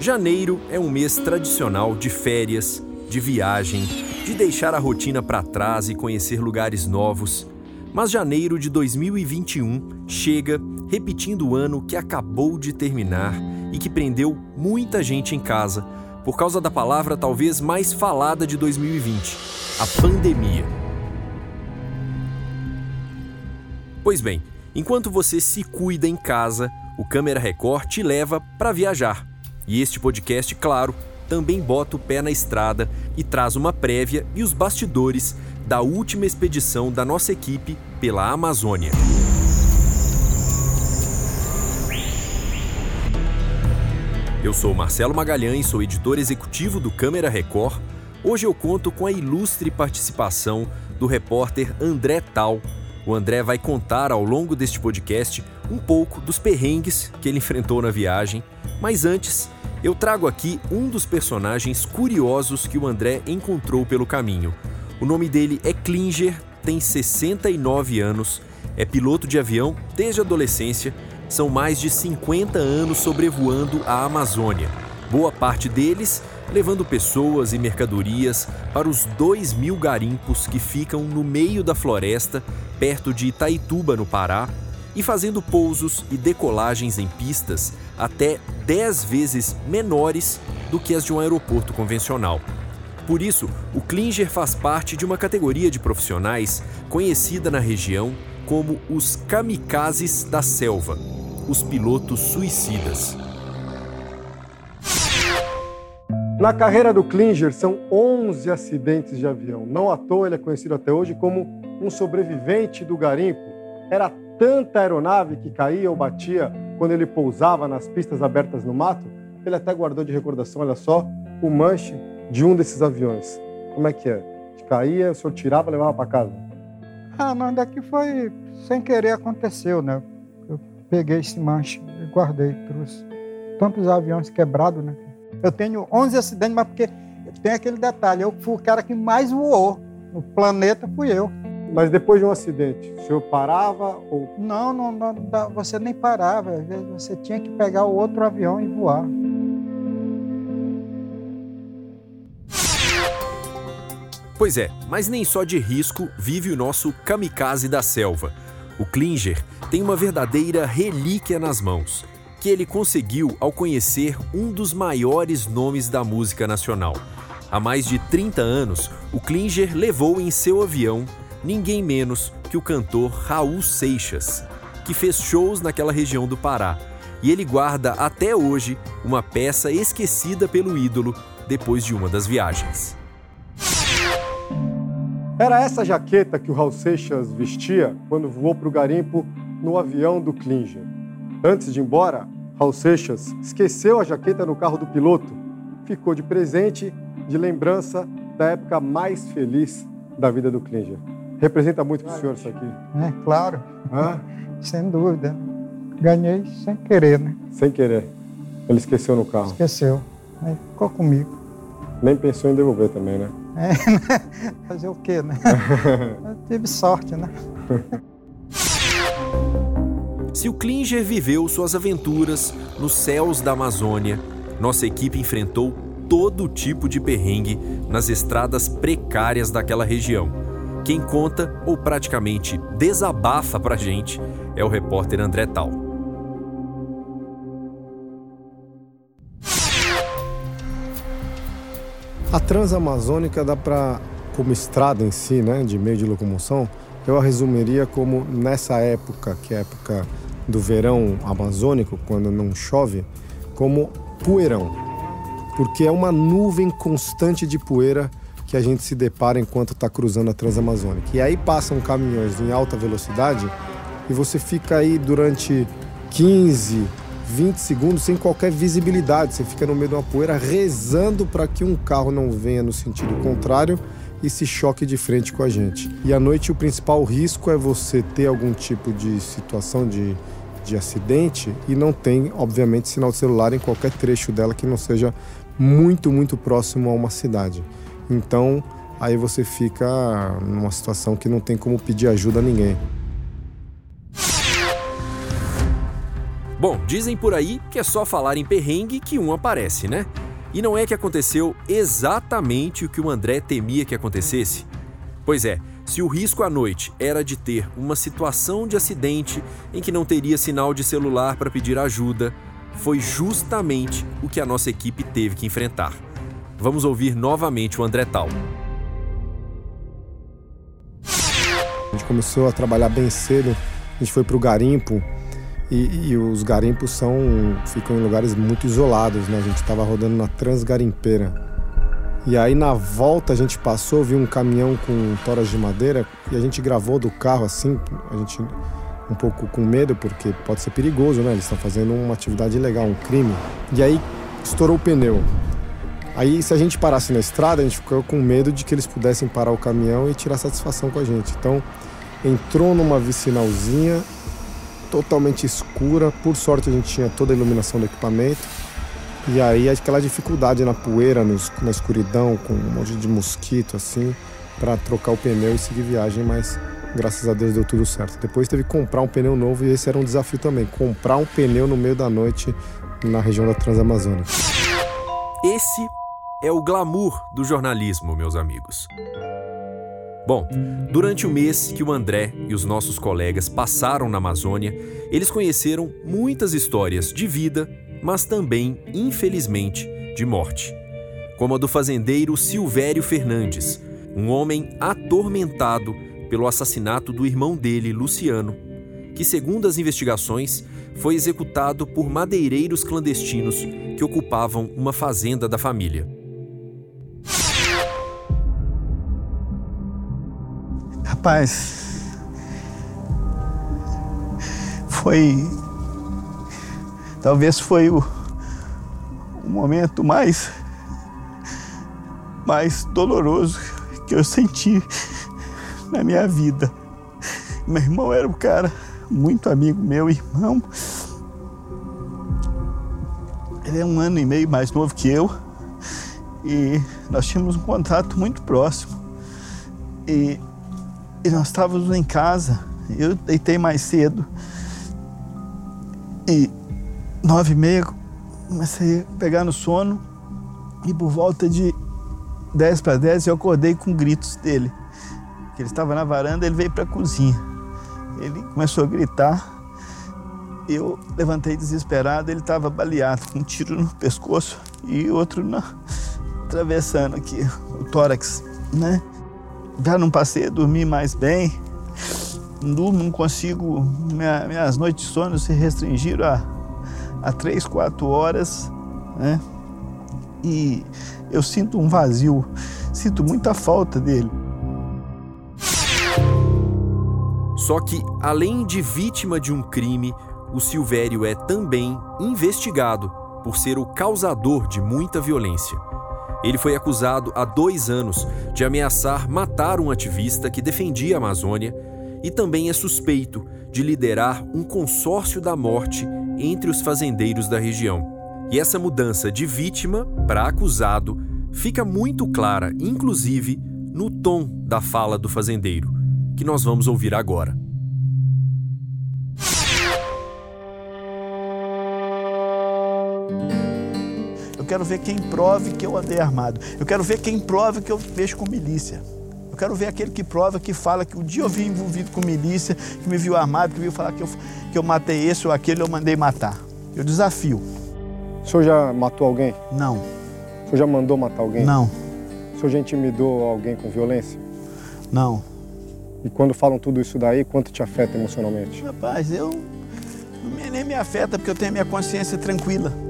Janeiro é um mês tradicional de férias, de viagem, de deixar a rotina para trás e conhecer lugares novos. Mas janeiro de 2021 chega repetindo o ano que acabou de terminar e que prendeu muita gente em casa por causa da palavra talvez mais falada de 2020, a pandemia. Pois bem, enquanto você se cuida em casa, o Câmera Record te leva para viajar. E este podcast, claro, também bota o pé na estrada e traz uma prévia e os bastidores da última expedição da nossa equipe pela Amazônia. Eu sou Marcelo Magalhães, sou editor executivo do Câmera Record. Hoje eu conto com a ilustre participação do repórter André Tal. O André vai contar ao longo deste podcast um pouco dos perrengues que ele enfrentou na viagem, mas antes eu trago aqui um dos personagens curiosos que o André encontrou pelo caminho. O nome dele é Klinger, tem 69 anos, é piloto de avião desde a adolescência são mais de 50 anos sobrevoando a Amazônia, boa parte deles levando pessoas e mercadorias para os 2 mil garimpos que ficam no meio da floresta, perto de Itaituba, no Pará, e fazendo pousos e decolagens em pistas até 10 vezes menores do que as de um aeroporto convencional. Por isso, o Klinger faz parte de uma categoria de profissionais conhecida na região como os kamikazes da selva, os pilotos suicidas. Na carreira do Klinger são 11 acidentes de avião. Não à toa ele é conhecido até hoje como um sobrevivente do garimpo. Era tanta aeronave que caía ou batia quando ele pousava nas pistas abertas no mato, ele até guardou de recordação, olha só, o manche de um desses aviões. Como é que é? Caía, o senhor tirava e levava para casa? Ah, não, daqui foi sem querer aconteceu, né? peguei esse manche guardei, trouxe. Tantos aviões quebrados, né? Eu tenho 11 acidentes, mas porque tem aquele detalhe, eu fui o cara que mais voou no planeta, fui eu. Mas depois de um acidente, o senhor parava ou... Não, não, não você nem parava, às vezes você tinha que pegar o outro avião e voar. Pois é, mas nem só de risco vive o nosso kamikaze da selva. O Klinger tem uma verdadeira relíquia nas mãos, que ele conseguiu ao conhecer um dos maiores nomes da música nacional. Há mais de 30 anos, o Klinger levou em seu avião ninguém menos que o cantor Raul Seixas, que fez shows naquela região do Pará. E ele guarda até hoje uma peça esquecida pelo ídolo depois de uma das viagens. Era essa jaqueta que o Raul Seixas vestia quando voou para o garimpo no avião do Klinger. Antes de ir embora, Raul Seixas esqueceu a jaqueta no carro do piloto. Ficou de presente, de lembrança da época mais feliz da vida do Klinger. Representa muito para o senhor isso aqui? É, claro. Hã? sem dúvida. Ganhei sem querer, né? Sem querer. Ele esqueceu no carro? Esqueceu. Aí ficou comigo. Nem pensou em devolver também, né? É, né? fazer o quê, né? Eu tive sorte, né? Se o Klinger viveu suas aventuras nos céus da Amazônia, nossa equipe enfrentou todo tipo de perrengue nas estradas precárias daquela região. Quem conta, ou praticamente desabafa pra gente, é o repórter André Tal. A Transamazônica dá para, como estrada em si, né, de meio de locomoção, eu a resumiria como nessa época, que é a época do verão amazônico, quando não chove, como poeirão. Porque é uma nuvem constante de poeira que a gente se depara enquanto está cruzando a Transamazônica. E aí passam caminhões em alta velocidade e você fica aí durante 15, 20 segundos sem qualquer visibilidade. Você fica no meio de uma poeira rezando para que um carro não venha no sentido contrário e se choque de frente com a gente. E à noite o principal risco é você ter algum tipo de situação de, de acidente e não tem, obviamente, sinal de celular em qualquer trecho dela que não seja muito, muito próximo a uma cidade. Então, aí você fica numa situação que não tem como pedir ajuda a ninguém. Bom, dizem por aí que é só falar em perrengue que um aparece, né? E não é que aconteceu exatamente o que o André temia que acontecesse? Pois é, se o risco à noite era de ter uma situação de acidente em que não teria sinal de celular para pedir ajuda, foi justamente o que a nossa equipe teve que enfrentar. Vamos ouvir novamente o André Tal. A gente começou a trabalhar bem cedo, a gente foi para o garimpo e, e, os garimpos são ficam em lugares muito isolados, né? A gente estava rodando na Transgarimpeira. E aí na volta a gente passou, viu um caminhão com toras de madeira e a gente gravou do carro assim, a gente um pouco com medo porque pode ser perigoso, né? Eles estão fazendo uma atividade ilegal, um crime. E aí estourou o pneu. Aí se a gente parasse na estrada, a gente ficou com medo de que eles pudessem parar o caminhão e tirar satisfação com a gente. Então entrou numa vicinalzinha totalmente escura. Por sorte a gente tinha toda a iluminação do equipamento. E aí aquela dificuldade na poeira, na escuridão, com um monte de mosquito assim, para trocar o pneu e seguir viagem, mas graças a Deus deu tudo certo. Depois teve que comprar um pneu novo e esse era um desafio também, comprar um pneu no meio da noite na região da Transamazônica. Esse é o glamour do jornalismo, meus amigos. Bom, durante o mês que o André e os nossos colegas passaram na Amazônia, eles conheceram muitas histórias de vida, mas também, infelizmente, de morte. Como a do fazendeiro Silvério Fernandes, um homem atormentado pelo assassinato do irmão dele, Luciano, que, segundo as investigações, foi executado por madeireiros clandestinos que ocupavam uma fazenda da família. Rapaz, foi. Talvez foi o, o momento mais. mais doloroso que eu senti na minha vida. Meu irmão era um cara muito amigo meu, irmão. Ele é um ano e meio mais novo que eu e nós tínhamos um contato muito próximo. E e nós estávamos em casa, eu deitei mais cedo. E nove e meia comecei a pegar no sono. E por volta de dez para dez eu acordei com gritos dele. Ele estava na varanda, ele veio para a cozinha. Ele começou a gritar. Eu levantei desesperado, ele estava baleado, com um tiro no pescoço e outro na, atravessando aqui o tórax, né? Já não passei a dormir mais bem, não durmo, não consigo, minha, minhas noites de sono se restringiram a, a três, quatro horas, né? E eu sinto um vazio, sinto muita falta dele. Só que, além de vítima de um crime, o Silvério é também investigado por ser o causador de muita violência. Ele foi acusado há dois anos de ameaçar matar um ativista que defendia a Amazônia e também é suspeito de liderar um consórcio da morte entre os fazendeiros da região. E essa mudança de vítima para acusado fica muito clara, inclusive, no tom da fala do fazendeiro, que nós vamos ouvir agora. Quero ver quem prove que eu andei armado. Eu quero ver quem prove que eu mexo com milícia. Eu quero ver aquele que prova, que fala que um dia eu vi envolvido com milícia, que me viu armado, que viu falar que eu, que eu matei esse ou aquele, eu mandei matar. Eu desafio. O senhor já matou alguém? Não. O senhor já mandou matar alguém? Não. O senhor já intimidou alguém com violência? Não. E quando falam tudo isso daí, quanto te afeta emocionalmente? Rapaz, eu nem me afeta porque eu tenho a minha consciência tranquila.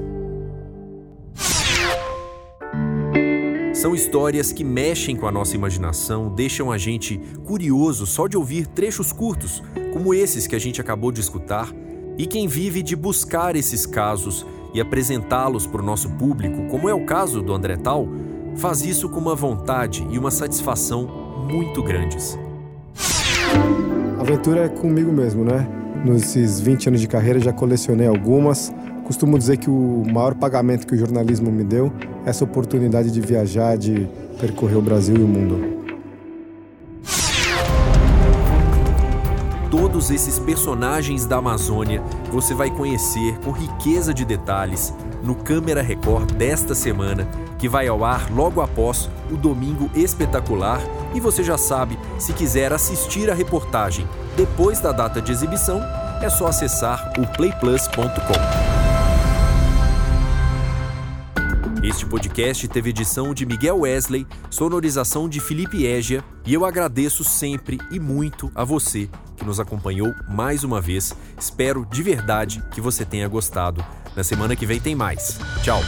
São histórias que mexem com a nossa imaginação, deixam a gente curioso só de ouvir trechos curtos, como esses que a gente acabou de escutar. E quem vive de buscar esses casos e apresentá-los para o nosso público, como é o caso do André Tal, faz isso com uma vontade e uma satisfação muito grandes. A aventura é comigo mesmo, né? Nesses 20 anos de carreira já colecionei algumas, Costumo dizer que o maior pagamento que o jornalismo me deu é essa oportunidade de viajar, de percorrer o Brasil e o mundo. todos esses personagens da Amazônia você vai conhecer com riqueza de detalhes no Câmera Record desta semana, que vai ao ar logo após o Domingo Espetacular. E você já sabe, se quiser assistir a reportagem depois da data de exibição, é só acessar o playplus.com. Este podcast teve edição de Miguel Wesley, sonorização de Felipe Égia e eu agradeço sempre e muito a você que nos acompanhou mais uma vez. Espero de verdade que você tenha gostado. Na semana que vem tem mais. Tchau!